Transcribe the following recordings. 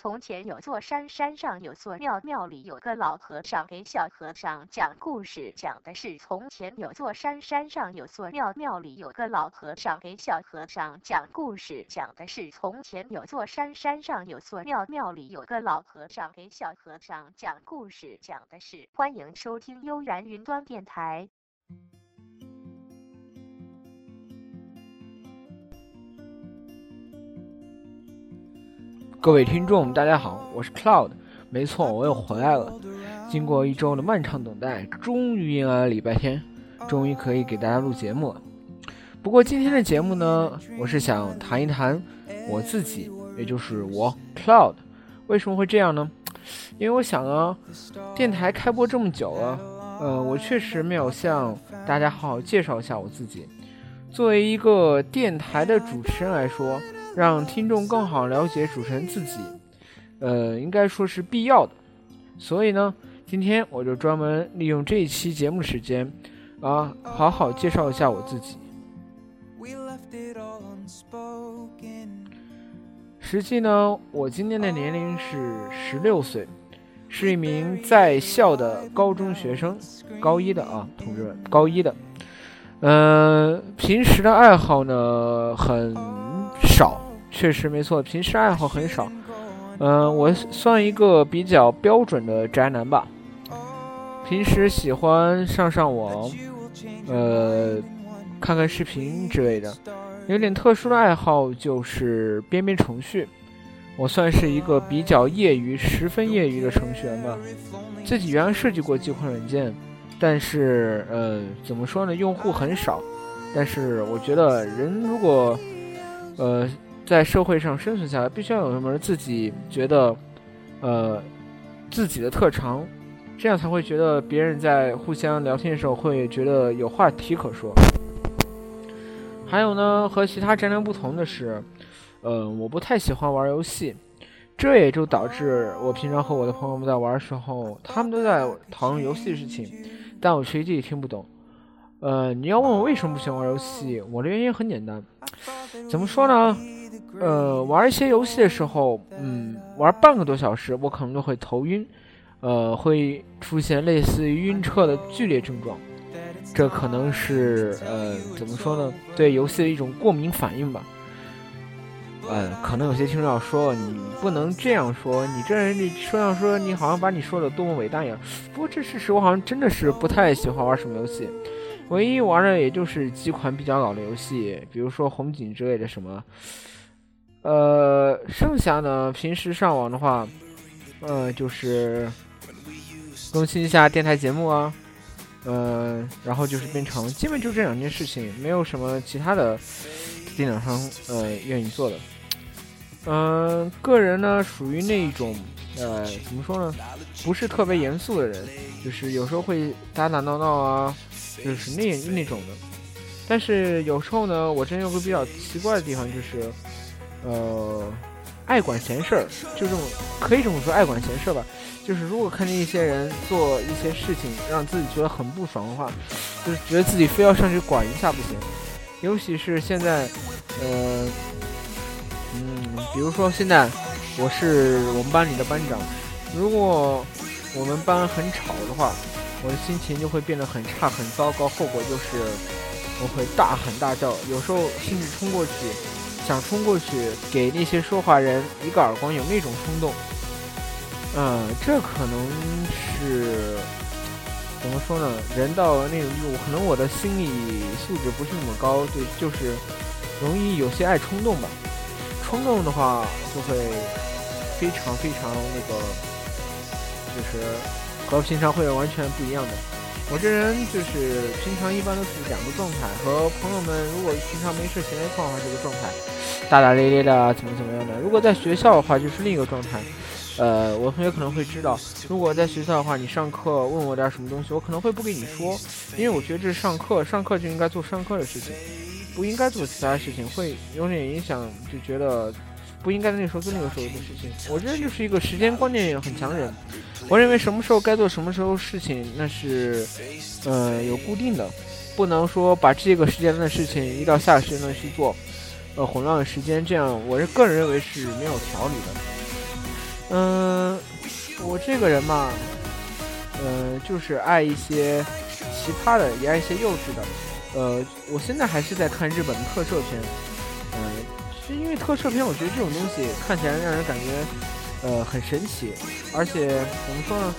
从前有座山，山上有座庙，庙里有个老和尚给小和尚讲故事，讲的是从前有座山，山上有座庙，庙里有个老和尚给小和尚讲故事，讲的是从前有座山，山上有座庙，庙里有个老和尚给小和尚讲故事，讲的是。欢迎收听悠然云端电台。各位听众，大家好，我是 Cloud，没错，我又回来了。经过一周的漫长等待，终于迎来了礼拜天，终于可以给大家录节目了。不过今天的节目呢，我是想谈一谈我自己，也就是我 Cloud，为什么会这样呢？因为我想啊，电台开播这么久了，呃，我确实没有向大家好好介绍一下我自己。作为一个电台的主持人来说。让听众更好了解主持人自己，呃，应该说是必要的。所以呢，今天我就专门利用这一期节目时间，啊，好好介绍一下我自己。实际呢，我今年的年龄是十六岁，是一名在校的高中学生，高一的啊，同志们，高一的。嗯，平时的爱好呢很少。确实没错，平时爱好很少。嗯，我算一个比较标准的宅男吧。平时喜欢上上网，呃，看看视频之类的。有点特殊的爱好就是编编程序。我算是一个比较业余、十分业余的程序员吧。自己原来设计过几款软件，但是呃，怎么说呢？用户很少。但是我觉得人如果，呃。在社会上生存下来，必须要有什么自己觉得，呃，自己的特长，这样才会觉得别人在互相聊天的时候会觉得有话题可说。还有呢，和其他宅男不同的是，呃，我不太喜欢玩游戏，这也就导致我平常和我的朋友们在玩的时候，他们都在讨论游戏的事情，但我实际听不懂。呃，你要问我为什么不喜欢玩游戏，我的原因很简单，怎么说呢？呃，玩一些游戏的时候，嗯，玩半个多小时，我可能就会头晕，呃，会出现类似于晕车的剧烈症状。这可能是呃，怎么说呢？对游戏的一种过敏反应吧。呃，可能有些听众要说，你不能这样说，你这人你说要说你好像把你说的多么伟大一样。不过这事实，我好像真的是不太喜欢玩什么游戏，唯一玩的也就是几款比较老的游戏，比如说红警之类的什么。呃，剩下呢，平时上网的话，呃，就是更新一下电台节目啊，呃，然后就是变成，基本就这两件事情，没有什么其他的电脑上呃愿意做的。嗯，个人呢属于那种呃，怎么说呢，不是特别严肃的人，就是有时候会打打闹闹啊，就是那那种的。但是有时候呢，我真有个比较奇怪的地方，就是。呃，爱管闲事儿，就这么可以这么说，爱管闲事儿吧。就是如果看见一些人做一些事情，让自己觉得很不爽的话，就是觉得自己非要上去管一下不行。尤其是现在，呃，嗯，比如说现在我是我们班里的班长，如果我们班很吵的话，我的心情就会变得很差、很糟糕，后果就是我会大喊大叫，有时候甚至冲过去。想冲过去给那些说话人一个耳光，有那种冲动。嗯，这可能是怎么说呢？人到那种地步，可能我的心理素质不是那么高，对，就是容易有些爱冲动吧。冲动的话，就会非常非常那个，就是和平常会完全不一样的。我这人就是平常一般都是两个状态，和朋友们如果平常没事闲来一块的话，这个状态大大咧咧的，怎么怎么样的。如果在学校的话，就是另一个状态。呃，我同学可能会知道，如果在学校的话，你上课问我点什么东西，我可能会不跟你说，因为我觉得这是上课，上课就应该做上课的事情，不应该做其他事情，会有点影响，就觉得。不应该在那时候做那个时候的事情。我这人就是一个时间观念很强人。我认为什么时候该做什么时候事情，那是，呃，有固定的，不能说把这个时间段的事情移到下个时间段去做，呃，混乱了时间，这样我是个人认为是没有条理的。嗯，我这个人嘛，呃，就是爱一些奇葩的，也爱一些幼稚的。呃，我现在还是在看日本的特摄片。就，因为特摄片，我觉得这种东西看起来让人感觉呃很神奇，而且怎么说呢？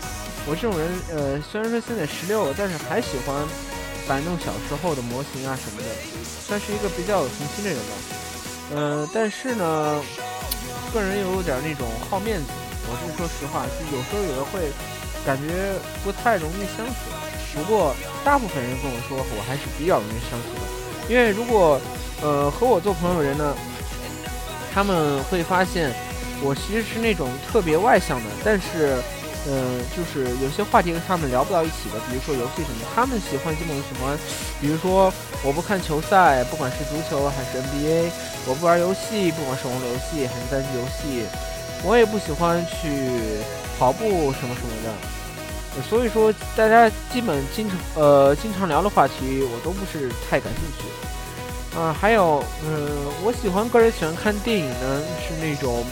我这种人，呃，虽然说现在十六，但是还喜欢摆弄小时候的模型啊什么的，算是一个比较有童心的人吧。嗯，但是呢。个人又有点那种好面子，我是说实话，就有时候有的会感觉不太容易相处。不过大部分人跟我说，我还是比较容易相处的。因为如果呃和我做朋友的人呢，他们会发现我其实是那种特别外向的，但是。嗯，就是有些话题跟他们聊不到一起的，比如说游戏什么，他们喜欢基本喜欢。比如说，我不看球赛，不管是足球还是 NBA，我不玩游戏，不管是网络游戏还是单机游戏，我也不喜欢去跑步什么什么的。所以说，大家基本经常呃经常聊的话题，我都不是太感兴趣。啊，还有，嗯，我喜欢个人喜欢看电影呢，是那种，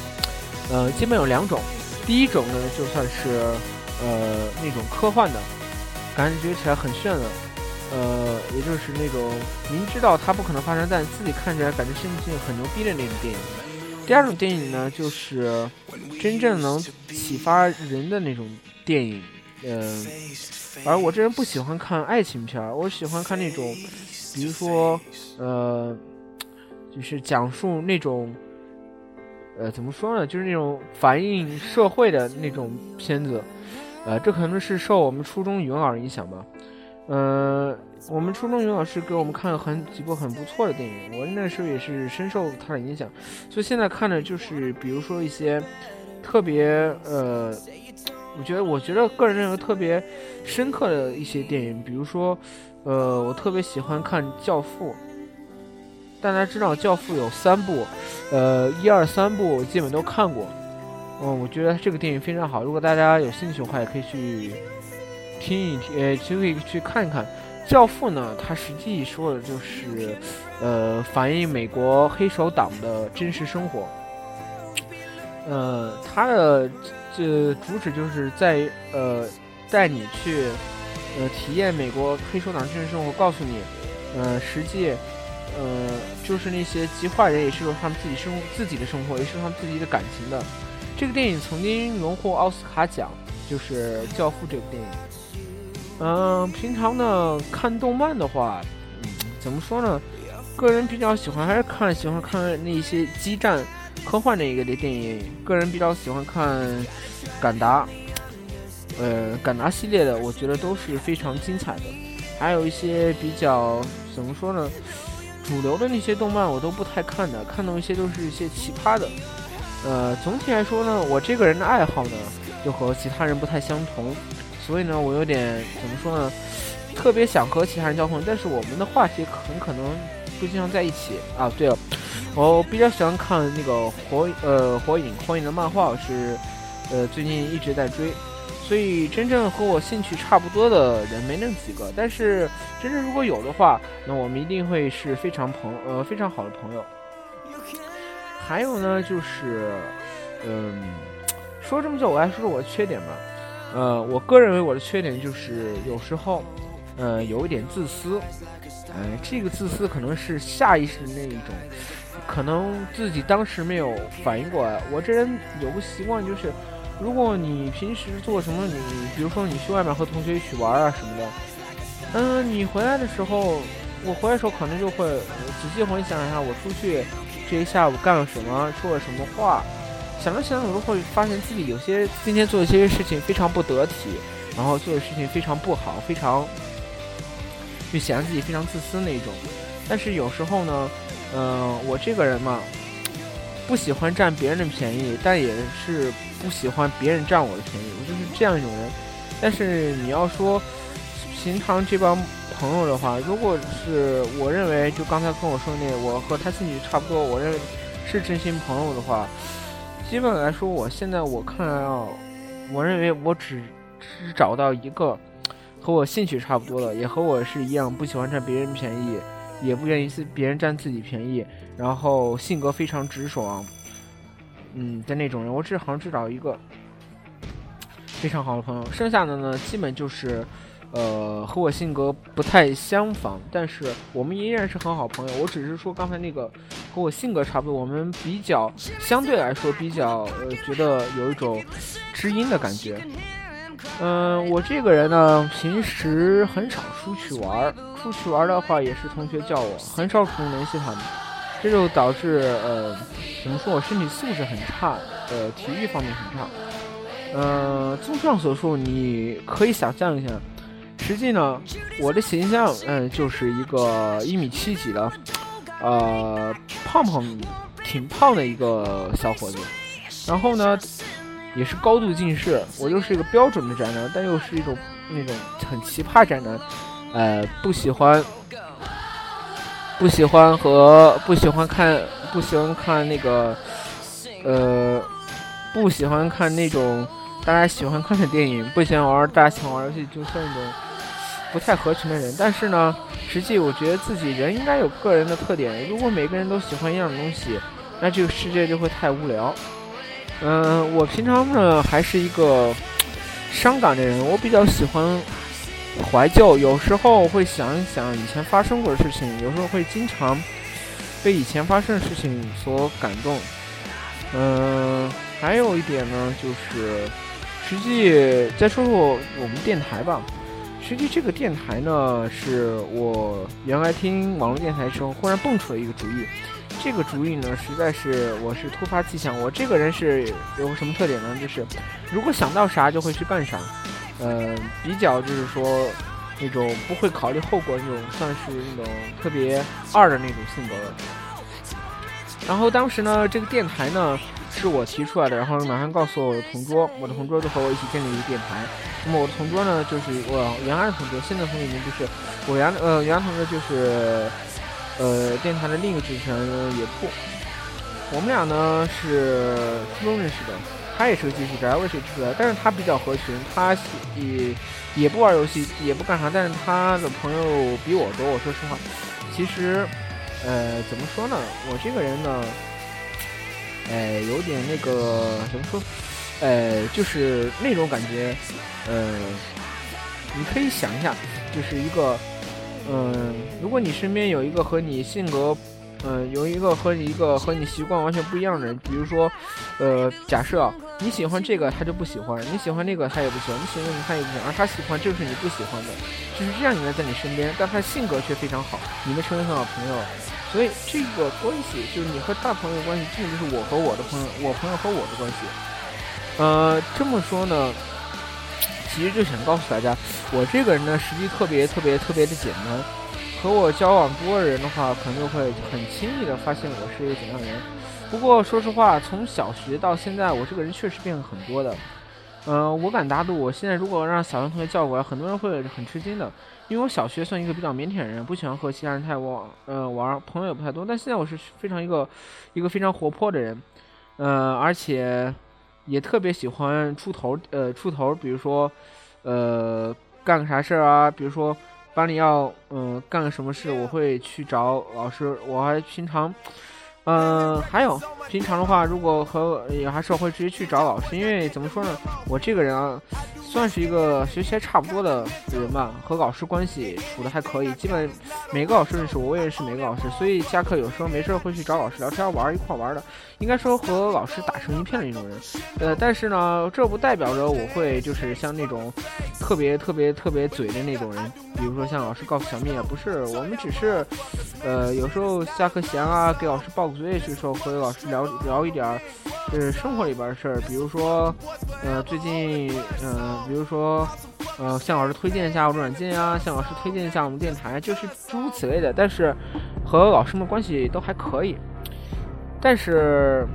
呃，基本有两种。第一种呢，就算是，呃，那种科幻的，感觉起来很炫的，呃，也就是那种明知道它不可能发生，但自己看起来感觉心情很牛逼的那种电影。第二种电影呢，就是真正能启发人的那种电影，嗯，而我这人不喜欢看爱情片儿，我喜欢看那种，比如说，呃，就是讲述那种。呃，怎么说呢？就是那种反映社会的那种片子，呃，这可能是受我们初中语文老师影响吧。呃，我们初中语文老师给我们看了很几部很不错的电影，我那时候也是深受他的影响，所以现在看的就是，比如说一些特别呃，我觉得我觉得个人认为特别深刻的一些电影，比如说，呃，我特别喜欢看《教父》。大家知道《教父》有三部，呃，一二三部基本都看过。嗯，我觉得这个电影非常好。如果大家有兴趣的话，也可以去听一听，呃，就可以去看一看。《教父》呢，它实际说的就是，呃，反映美国黑手党的真实生活。呃，它的这主旨就是在呃带你去呃体验美国黑手党真实生活，告诉你，呃，实际。呃，就是那些极坏人，也是有他们自己生自己的生活，也是他们自己的感情的。这个电影曾经荣获奥斯卡奖，就是《教父》这部电影。嗯，平常呢看动漫的话，嗯，怎么说呢？个人比较喜欢还是看喜欢看那些激战、科幻的一个的电影。个人比较喜欢看《敢达》，呃，《敢达》系列的，我觉得都是非常精彩的。还有一些比较怎么说呢？主流的那些动漫我都不太看的，看到一些都是一些奇葩的。呃，总体来说呢，我这个人的爱好呢，就和其他人不太相同，所以呢，我有点怎么说呢，特别想和其他人交朋友，但是我们的话题很可能不经常在一起啊。对了，我比较喜欢看那个火呃火影火影的漫画，是呃最近一直在追。所以，真正和我兴趣差不多的人没那么几个，但是真正如果有的话，那我们一定会是非常朋呃非常好的朋友。还有呢，就是，嗯，说这么久，我来说说我的缺点吧。呃，我个人认为我的缺点就是有时候，呃，有一点自私。哎，这个自私可能是下意识的那一种，可能自己当时没有反应过来。我这人有个习惯就是。如果你平时做什么，你比如说你去外面和同学一起玩啊什么的，嗯，你回来的时候，我回来的时候可能就会仔细回想一下我出去这一下午干了什么，说了什么话，想着想着，我都会发现自己有些今天做的一些事情非常不得体，然后做的事情非常不好，非常就显得自己非常自私那种。但是有时候呢，嗯，我这个人嘛。不喜欢占别人的便宜，但也是不喜欢别人占我的便宜，我就是这样一种人。但是你要说平常这帮朋友的话，如果是我认为就刚才跟我说那，我和他兴趣差不多，我认为是真心朋友的话，基本来说，我现在我看来啊，我认为我只只找到一个和我兴趣差不多的，也和我是一样不喜欢占别人便宜。也不愿意是别人占自己便宜，然后性格非常直爽，嗯的那种人，我只好像只找一个非常好的朋友，剩下的呢基本就是。呃，和我性格不太相仿，但是我们依然是很好朋友。我只是说刚才那个和我性格差不多，我们比较相对来说比较呃，觉得有一种知音的感觉。嗯，我这个人呢，平时很少出去玩儿，出去玩儿的话也是同学叫我，很少主动联系他们，这就导致呃，怎么说我身体素质很差，呃，体育方面很差。嗯，综上所述，你可以想象一下。实际呢，我的形象，嗯，就是一个一米七几的，呃，胖胖，挺胖的一个小伙子。然后呢，也是高度近视。我又是一个标准的宅男，但又是一种那种很奇葩宅男，呃，不喜欢，不喜欢和不喜欢看，不喜欢看那个，呃，不喜欢看那种大家喜欢看的电影，不喜欢玩大家喜欢玩游戏，就算一种。不太合群的人，但是呢，实际我觉得自己人应该有个人的特点。如果每个人都喜欢一样东西，那这个世界就会太无聊。嗯，我平常呢还是一个伤感的人，我比较喜欢怀旧，有时候会想一想以前发生过的事情，有时候会经常被以前发生的事情所感动。嗯，还有一点呢，就是实际再说说我们电台吧。实际这个电台呢，是我原来听网络电台的时候忽然蹦出了一个主意。这个主意呢，实在是我是突发奇想。我这个人是有什么特点呢？就是如果想到啥就会去干啥。嗯，比较就是说那种不会考虑后果那种，算是那种特别二的那种性格。然后当时呢，这个电台呢。是我提出来的，然后马上告诉我的同桌，我的同桌就和我一起建立一个电台。那么我的同桌呢，就是我原来的同桌，现在同学里面就是我原呃原来同桌就是呃电台的另一个主持人野兔。我们俩呢是初中认识的，他也是个技术宅，我也是技术宅，但是他比较合群，他也也不玩游戏，也不干啥，但是他的朋友比我多。我说实话，其实呃怎么说呢，我这个人呢。哎，有点那个怎么说？呃，就是那种感觉，呃，你可以想一下，就是一个，嗯，如果你身边有一个和你性格，嗯，有一个和你一个和你习惯完全不一样的人，比如说，呃，假设你喜欢这个，他就不喜欢；你喜欢那个，他也不喜欢；你喜欢那个，他也不喜欢，而他喜欢就是你不喜欢的，就是这样一个人在你身边，但他性格却非常好，你们成为很好朋友。所以这个关系就是你和他朋友关系，基本就是我和我的朋友，我朋友和我的关系。呃，这么说呢，其实就想告诉大家，我这个人呢，实际特别特别特别的简单。和我交往多的人的话，可能就会很轻易的发现我是一个怎样的人。不过说实话，从小学到现在，我这个人确实变了很多的。嗯，我敢打赌，我现在如果让小学同学叫过来，很多人会很吃惊的。因为我小学算一个比较腼腆的人，不喜欢和其他人太玩，呃，玩朋友也不太多。但现在我是非常一个一个非常活泼的人，呃，而且也特别喜欢出头，呃，出头。比如说，呃，干个啥事儿啊？比如说班里要嗯干个什么事，我会去找老师。我还平常，嗯，还有平常的话，如果和也还是会直接去找老师，因为怎么说呢，我这个人啊。算是一个学习还差不多的人吧，和老师关系处的还可以，基本每个老师认识我，我也认识每个老师，所以下课有时候没事会去找老师聊天玩一块玩的，应该说和老师打成一片的那种人。呃，但是呢，这不代表着我会就是像那种特别特别特别嘴的那种人，比如说像老师告诉小蜜啊，不是，我们只是，呃，有时候下课闲啊，给老师报个作业去的时候，和老师聊聊一点儿，就是生活里边的事儿，比如说，呃，最近，嗯。比如说，呃，向老师推荐一下我的软件啊，向老师推荐一下我们电台，就是诸如此类的。但是和老师们关系都还可以。但是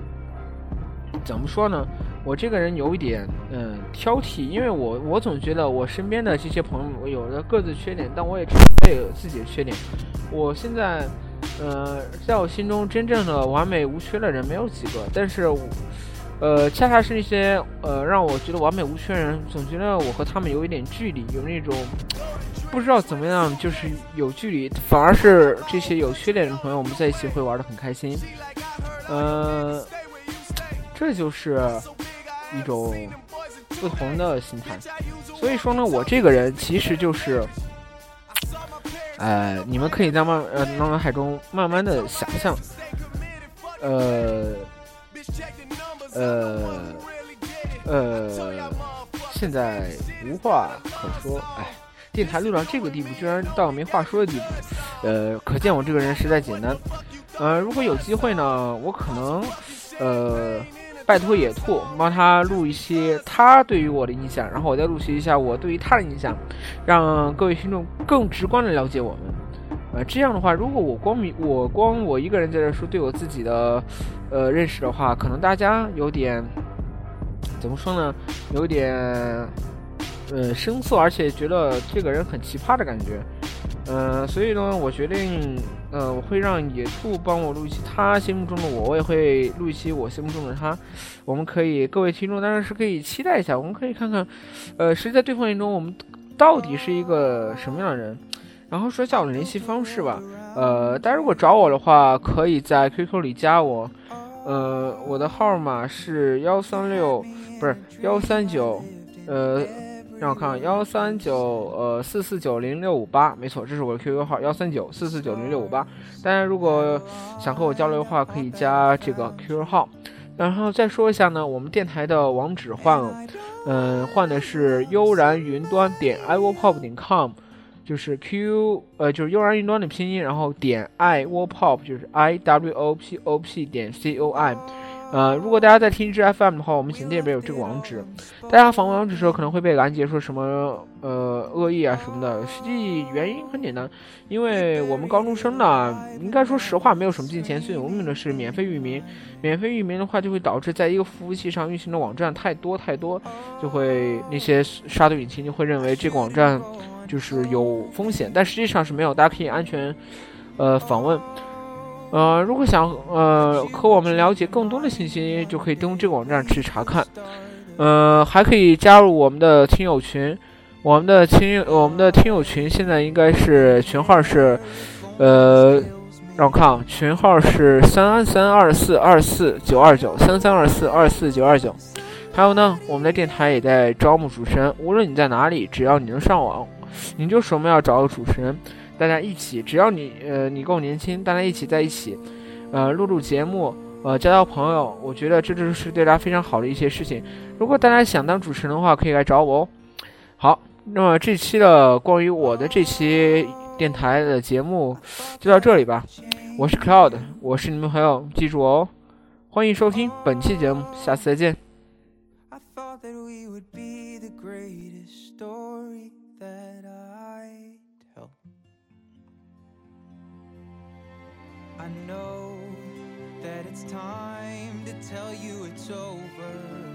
怎么说呢？我这个人有一点嗯挑剔，因为我我总觉得我身边的这些朋友我有着各自缺点，但我也也有自己的缺点。我现在呃，在我心中真正的完美无缺的人没有几个，但是。呃，恰恰是那些呃让我觉得完美无缺的人，总觉得我和他们有一点距离，有那种不知道怎么样，就是有距离。反而是这些有缺点的朋友，我们在一起会玩的很开心。呃，这就是一种不同的心态。所以说呢，我这个人其实就是，呃，你们可以在慢呃脑海中慢慢的想象，呃，呃，呃，现在无话可说，哎，电台录到这个地步，居然到没话说的地步，呃，可见我这个人实在简单。呃，如果有机会呢，我可能，呃，拜托野兔帮他录一些他对于我的印象，然后我再录一下我对于他的印象，让各位听众更直观的了解我们。呃，这样的话，如果我光明我光我一个人在这说对我自己的，呃，认识的话，可能大家有点怎么说呢？有点呃生涩，而且觉得这个人很奇葩的感觉。呃，所以呢，我决定。呃，我会让野兔帮我录一期他心目中的我，我也会录一期我心目中的他。我们可以，各位听众当然是可以期待一下，我们可以看看，呃，谁在对方眼中我们到底是一个什么样的人。然后说一下我的联系方式吧，呃，大家如果找我的话，可以在 QQ 里加我，呃，我的号码是幺三六，不是幺三九，呃。让我看幺三九呃四四九零六五八，没错，这是我的 QQ 号幺三九四四九零六五八。大家如果想和我交流的话，可以加这个 QQ 号。然后再说一下呢，我们电台的网址换了，嗯，换的是悠然云端点 iwopop 点 com，就是 Q 呃就是悠然云端的拼音，然后点 iwopop 就是 i w o p o p 点 c o m。呃，如果大家在听智 FM 的话，我们简介里边有这个网址。大家访问网址的时候可能会被拦截，说什么呃恶意啊什么的。实际原因很简单，因为我们高中生呢，应该说实话没有什么金钱，所以我们用的是免费域名。免费域名的话，就会导致在一个服务器上运行的网站太多太多，就会那些杀毒引擎就会认为这个网站就是有风险，但实际上是没有，大家可以安全呃访问。呃，如果想呃和我们了解更多的信息，就可以登录这个网站去查看。呃，还可以加入我们的听友群，我们的听友我们的听友群现在应该是群号是，呃，让我看啊，群号是三三二四二四九二九三三二四二四九二九。还有呢，我们的电台也在招募主持人，无论你在哪里，只要你能上网，你就说我们要找个主持人。大家一起，只要你呃你够年轻，大家一起在一起，呃录录节目，呃交交朋友，我觉得这就是对大家非常好的一些事情。如果大家想当主持人的话，可以来找我哦。好，那么这期的关于我的这期电台的节目就到这里吧。我是 Cloud，我是你们朋友，记住哦，欢迎收听本期节目，下次再见。I thought that we would be the greatest story. Know that it's time to tell you it's over.